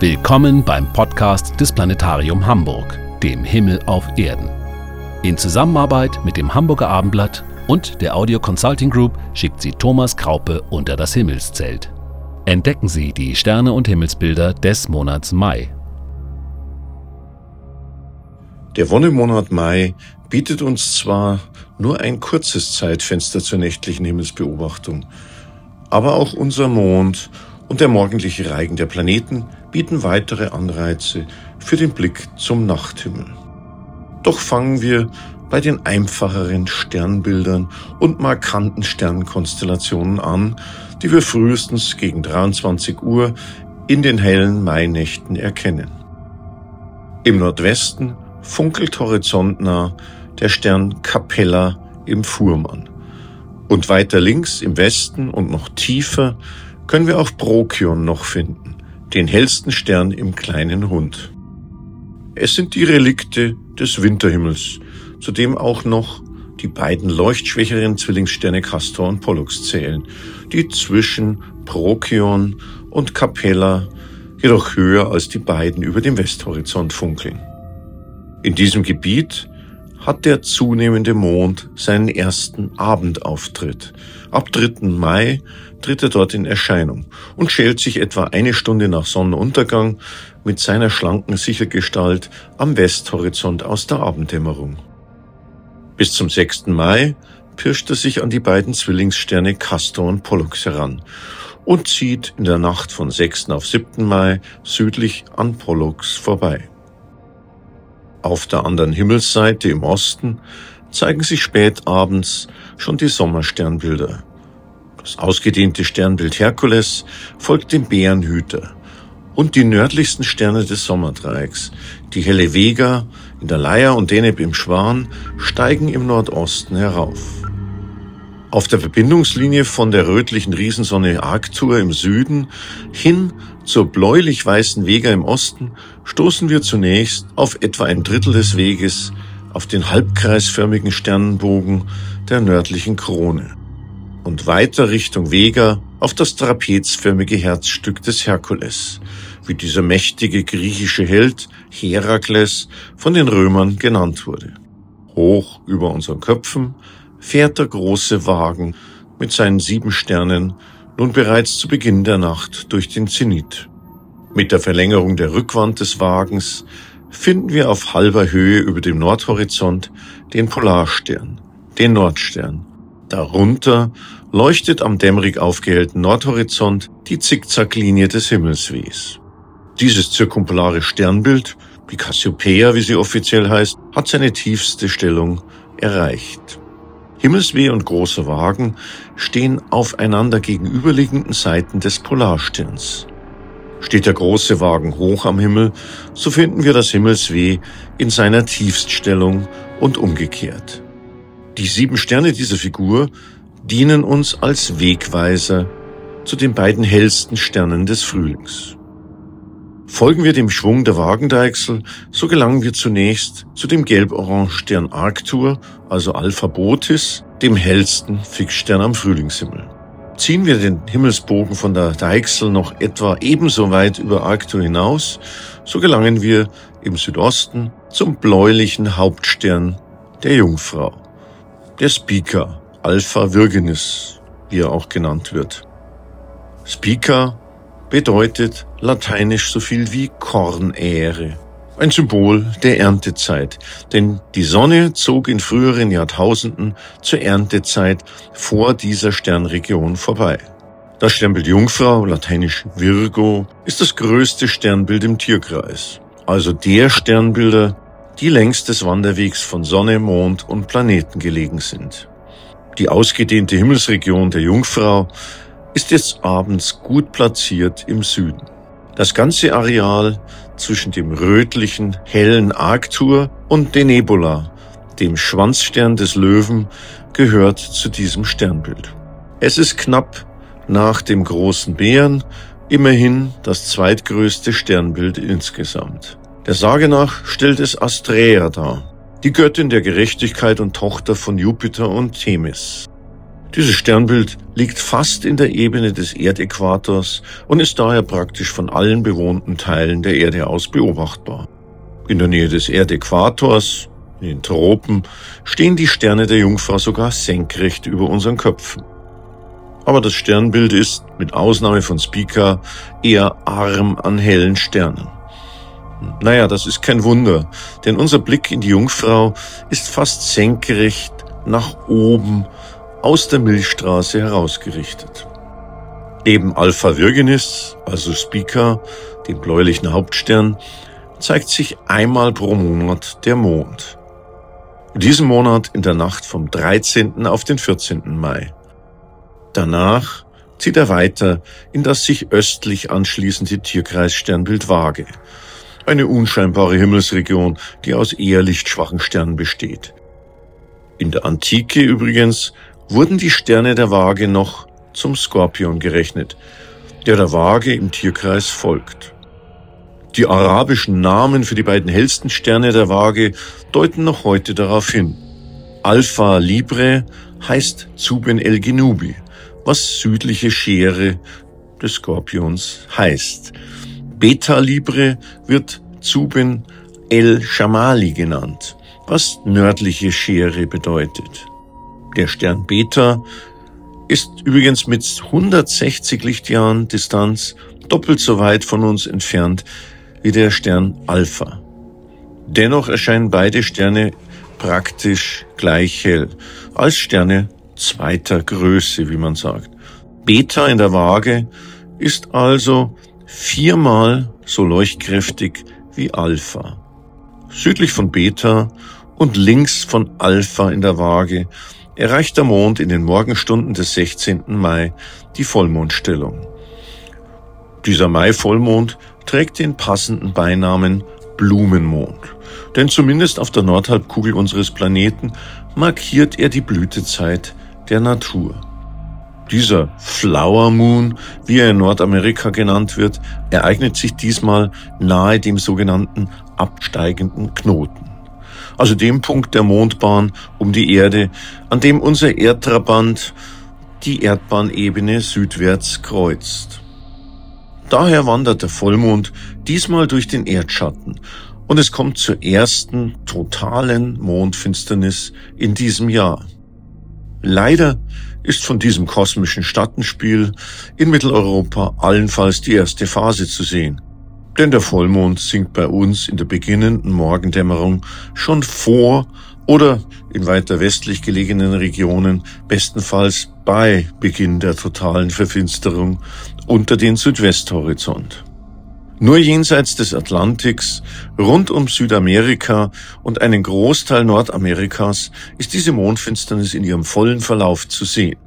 Willkommen beim Podcast des Planetarium Hamburg, dem Himmel auf Erden. In Zusammenarbeit mit dem Hamburger Abendblatt und der Audio Consulting Group schickt sie Thomas Kraupe unter das Himmelszelt. Entdecken Sie die Sterne und Himmelsbilder des Monats Mai. Der Wonnemonat Mai bietet uns zwar nur ein kurzes Zeitfenster zur nächtlichen Himmelsbeobachtung, aber auch unser Mond und der morgendliche Reigen der Planeten bieten weitere Anreize für den Blick zum Nachthimmel. Doch fangen wir bei den einfacheren Sternbildern und markanten Sternkonstellationen an, die wir frühestens gegen 23 Uhr in den hellen Mainächten erkennen. Im Nordwesten funkelt horizontnah der Stern Capella im Fuhrmann. Und weiter links im Westen und noch tiefer können wir auch Prokion noch finden den hellsten Stern im kleinen Hund. Es sind die Relikte des Winterhimmels, zu dem auch noch die beiden leuchtschwächeren Zwillingssterne Castor und Pollux zählen, die zwischen Prokion und Capella jedoch höher als die beiden über dem Westhorizont funkeln. In diesem Gebiet hat der zunehmende Mond seinen ersten Abendauftritt. Ab 3. Mai tritt er dort in Erscheinung und schält sich etwa eine Stunde nach Sonnenuntergang mit seiner schlanken Sichergestalt am Westhorizont aus der Abenddämmerung. Bis zum 6. Mai pirscht er sich an die beiden Zwillingssterne Castor und Pollux heran und zieht in der Nacht von 6. auf 7. Mai südlich an Pollux vorbei. Auf der anderen Himmelsseite im Osten zeigen sich spät abends schon die Sommersternbilder. Das ausgedehnte Sternbild Herkules folgt dem Bärenhüter und die nördlichsten Sterne des Sommerdreiecks, die helle Vega in der Leier und Deneb im Schwan, steigen im Nordosten herauf. Auf der Verbindungslinie von der rötlichen Riesensonne Arctur im Süden hin zur bläulich-weißen Vega im Osten stoßen wir zunächst auf etwa ein Drittel des Weges auf den halbkreisförmigen Sternenbogen der nördlichen Krone und weiter Richtung Vega auf das trapezförmige Herzstück des Herkules, wie dieser mächtige griechische Held Herakles von den Römern genannt wurde. Hoch über unseren Köpfen fährt der große Wagen mit seinen sieben Sternen nun bereits zu Beginn der Nacht durch den Zenit. Mit der Verlängerung der Rückwand des Wagens finden wir auf halber Höhe über dem Nordhorizont den Polarstern, den Nordstern. Darunter leuchtet am dämmerig aufgehellten Nordhorizont die Zickzacklinie des Himmelswehs. Dieses zirkumpolare Sternbild, die Cassiopeia, wie sie offiziell heißt, hat seine tiefste Stellung erreicht. Himmelsweh und großer Wagen stehen aufeinander gegenüberliegenden Seiten des Polarsterns. Steht der große Wagen hoch am Himmel, so finden wir das Himmelsweh in seiner Tiefststellung und umgekehrt. Die sieben Sterne dieser Figur dienen uns als Wegweiser zu den beiden hellsten Sternen des Frühlings. Folgen wir dem Schwung der Wagendeichsel, so gelangen wir zunächst zu dem gelb-orange Stern Arctur, also Alpha Botis, dem hellsten Fixstern am Frühlingshimmel. Ziehen wir den Himmelsbogen von der Deichsel noch etwa ebenso weit über Arctur hinaus, so gelangen wir im Südosten zum bläulichen Hauptstern der Jungfrau, der Spica, Alpha Virginis, wie er auch genannt wird. Spica bedeutet lateinisch so viel wie Kornähre. Ein Symbol der Erntezeit, denn die Sonne zog in früheren Jahrtausenden zur Erntezeit vor dieser Sternregion vorbei. Das Sternbild Jungfrau, lateinisch Virgo, ist das größte Sternbild im Tierkreis, also der Sternbilder, die längs des Wanderwegs von Sonne, Mond und Planeten gelegen sind. Die ausgedehnte Himmelsregion der Jungfrau ist jetzt abends gut platziert im Süden. Das ganze Areal zwischen dem rötlichen, hellen Arctur und Denebola, dem Schwanzstern des Löwen, gehört zu diesem Sternbild. Es ist knapp nach dem großen Bären immerhin das zweitgrößte Sternbild insgesamt. Der Sage nach stellt es Astrea dar, die Göttin der Gerechtigkeit und Tochter von Jupiter und Themis. Dieses Sternbild liegt fast in der Ebene des Erdäquators und ist daher praktisch von allen bewohnten Teilen der Erde aus beobachtbar. In der Nähe des Erdäquators, in den Tropen, stehen die Sterne der Jungfrau sogar senkrecht über unseren Köpfen. Aber das Sternbild ist, mit Ausnahme von Spica, eher arm an hellen Sternen. Naja, das ist kein Wunder, denn unser Blick in die Jungfrau ist fast senkrecht nach oben aus der Milchstraße herausgerichtet. Neben Alpha Virginis, also Spica, dem bläulichen Hauptstern, zeigt sich einmal pro Monat der Mond. In diesem Monat in der Nacht vom 13. auf den 14. Mai. Danach zieht er weiter in das sich östlich anschließende Tierkreissternbild Waage, eine unscheinbare Himmelsregion, die aus eher lichtschwachen Sternen besteht. In der Antike übrigens wurden die Sterne der Waage noch zum Skorpion gerechnet, der der Waage im Tierkreis folgt. Die arabischen Namen für die beiden hellsten Sterne der Waage deuten noch heute darauf hin. Alpha Libre heißt Zuben el Genubi, was südliche Schere des Skorpions heißt. Beta Libre wird Zuben el Shamali genannt, was nördliche Schere bedeutet. Der Stern Beta ist übrigens mit 160 Lichtjahren Distanz doppelt so weit von uns entfernt wie der Stern Alpha. Dennoch erscheinen beide Sterne praktisch gleich hell, als Sterne zweiter Größe, wie man sagt. Beta in der Waage ist also viermal so leuchtkräftig wie Alpha. Südlich von Beta und links von Alpha in der Waage erreicht der Mond in den Morgenstunden des 16. Mai die Vollmondstellung. Dieser Mai-Vollmond trägt den passenden Beinamen Blumenmond, denn zumindest auf der Nordhalbkugel unseres Planeten markiert er die Blütezeit der Natur. Dieser Flower Moon, wie er in Nordamerika genannt wird, ereignet sich diesmal nahe dem sogenannten absteigenden Knoten also dem Punkt der Mondbahn um die Erde, an dem unser Erdtrabant die Erdbahnebene südwärts kreuzt. Daher wandert der Vollmond diesmal durch den Erdschatten und es kommt zur ersten totalen Mondfinsternis in diesem Jahr. Leider ist von diesem kosmischen Schattenspiel in Mitteleuropa allenfalls die erste Phase zu sehen. Denn der Vollmond sinkt bei uns in der beginnenden Morgendämmerung schon vor oder in weiter westlich gelegenen Regionen bestenfalls bei Beginn der totalen Verfinsterung unter den Südwesthorizont. Nur jenseits des Atlantiks, rund um Südamerika und einen Großteil Nordamerikas ist diese Mondfinsternis in ihrem vollen Verlauf zu sehen.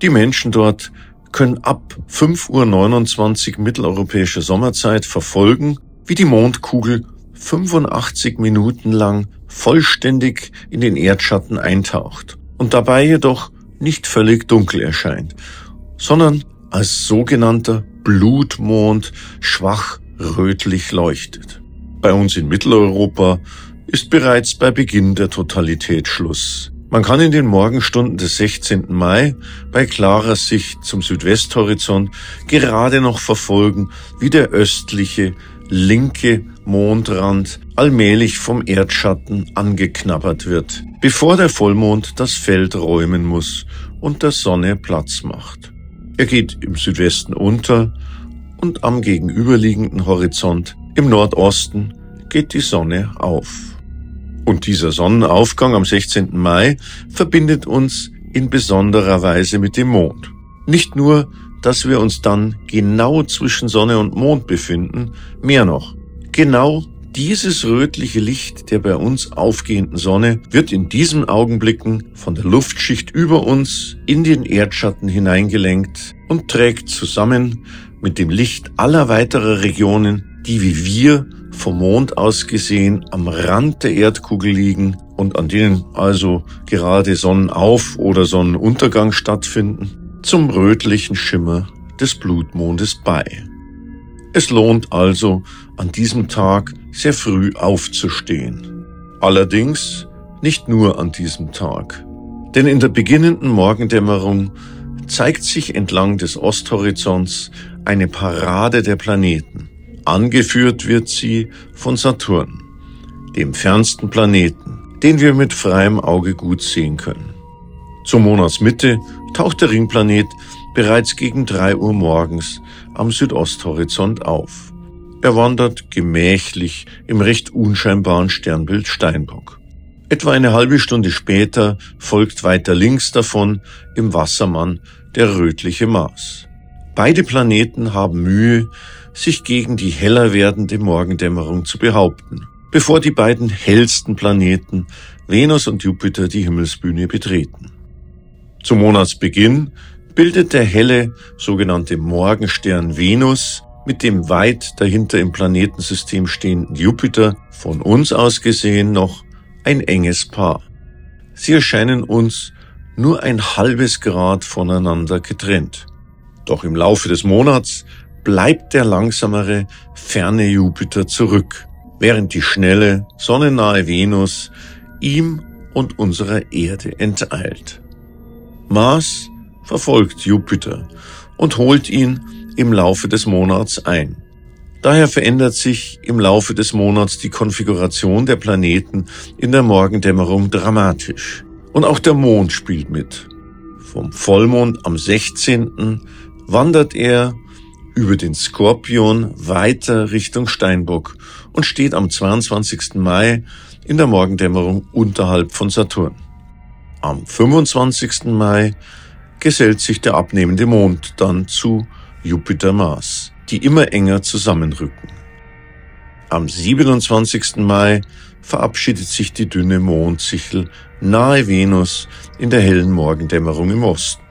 Die Menschen dort können ab 5.29 Uhr mitteleuropäischer Sommerzeit verfolgen, wie die Mondkugel 85 Minuten lang vollständig in den Erdschatten eintaucht und dabei jedoch nicht völlig dunkel erscheint, sondern als sogenannter Blutmond schwach rötlich leuchtet. Bei uns in Mitteleuropa ist bereits bei Beginn der Totalität Schluss. Man kann in den Morgenstunden des 16. Mai bei klarer Sicht zum Südwesthorizont gerade noch verfolgen, wie der östliche, linke Mondrand allmählich vom Erdschatten angeknabbert wird, bevor der Vollmond das Feld räumen muss und der Sonne Platz macht. Er geht im Südwesten unter und am gegenüberliegenden Horizont im Nordosten geht die Sonne auf. Und dieser Sonnenaufgang am 16. Mai verbindet uns in besonderer Weise mit dem Mond. Nicht nur, dass wir uns dann genau zwischen Sonne und Mond befinden, mehr noch. Genau dieses rötliche Licht der bei uns aufgehenden Sonne wird in diesen Augenblicken von der Luftschicht über uns in den Erdschatten hineingelenkt und trägt zusammen mit dem Licht aller weiterer Regionen, die wie wir vom Mond aus gesehen am Rand der Erdkugel liegen und an denen also gerade Sonnenauf- oder Sonnenuntergang stattfinden, zum rötlichen Schimmer des Blutmondes bei. Es lohnt also, an diesem Tag sehr früh aufzustehen. Allerdings nicht nur an diesem Tag. Denn in der beginnenden Morgendämmerung zeigt sich entlang des Osthorizonts eine Parade der Planeten. Angeführt wird sie von Saturn, dem fernsten Planeten, den wir mit freiem Auge gut sehen können. Zur Monatsmitte taucht der Ringplanet bereits gegen drei Uhr morgens am Südosthorizont auf. Er wandert gemächlich im recht unscheinbaren Sternbild Steinbock. Etwa eine halbe Stunde später folgt weiter links davon im Wassermann der rötliche Mars. Beide Planeten haben Mühe, sich gegen die heller werdende Morgendämmerung zu behaupten, bevor die beiden hellsten Planeten Venus und Jupiter die Himmelsbühne betreten. Zum Monatsbeginn bildet der helle sogenannte Morgenstern Venus mit dem weit dahinter im Planetensystem stehenden Jupiter von uns aus gesehen noch ein enges Paar. Sie erscheinen uns nur ein halbes Grad voneinander getrennt. Doch im Laufe des Monats bleibt der langsamere, ferne Jupiter zurück, während die schnelle, sonnennahe Venus ihm und unserer Erde enteilt. Mars verfolgt Jupiter und holt ihn im Laufe des Monats ein. Daher verändert sich im Laufe des Monats die Konfiguration der Planeten in der Morgendämmerung dramatisch. Und auch der Mond spielt mit. Vom Vollmond am 16. wandert er über den Skorpion weiter Richtung Steinbock und steht am 22. Mai in der Morgendämmerung unterhalb von Saturn. Am 25. Mai gesellt sich der abnehmende Mond dann zu Jupiter-Mars, die immer enger zusammenrücken. Am 27. Mai verabschiedet sich die dünne Mondsichel nahe Venus in der hellen Morgendämmerung im Osten.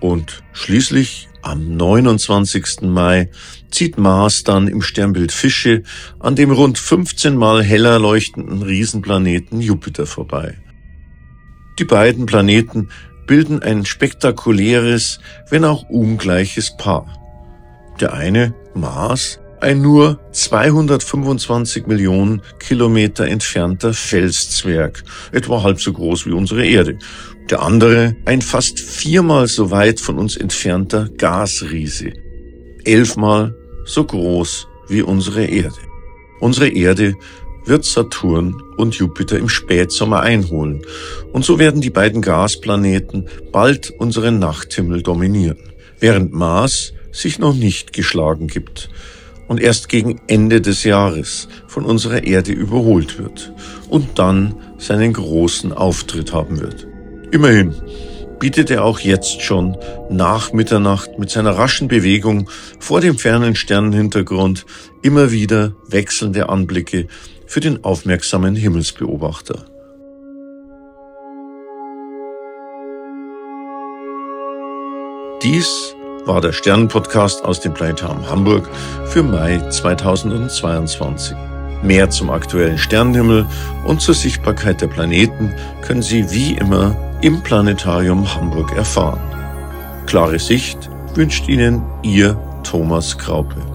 Und schließlich am 29. Mai zieht Mars dann im Sternbild Fische an dem rund 15 mal heller leuchtenden Riesenplaneten Jupiter vorbei. Die beiden Planeten bilden ein spektakuläres, wenn auch ungleiches Paar. Der eine, Mars, ein nur 225 Millionen Kilometer entfernter Felszwerg, etwa halb so groß wie unsere Erde. Der andere, ein fast viermal so weit von uns entfernter Gasriese, elfmal so groß wie unsere Erde. Unsere Erde wird Saturn und Jupiter im Spätsommer einholen. Und so werden die beiden Gasplaneten bald unseren Nachthimmel dominieren, während Mars sich noch nicht geschlagen gibt und erst gegen Ende des Jahres von unserer Erde überholt wird und dann seinen großen Auftritt haben wird. Immerhin bietet er auch jetzt schon nach Mitternacht mit seiner raschen Bewegung vor dem fernen Sternenhintergrund immer wieder wechselnde Anblicke für den aufmerksamen Himmelsbeobachter. Dies war der Sternenpodcast aus dem Planetarium Hamburg für Mai 2022. Mehr zum aktuellen Sternenhimmel und zur Sichtbarkeit der Planeten können Sie wie immer im Planetarium Hamburg erfahren. Klare Sicht wünscht Ihnen Ihr Thomas Kraupe.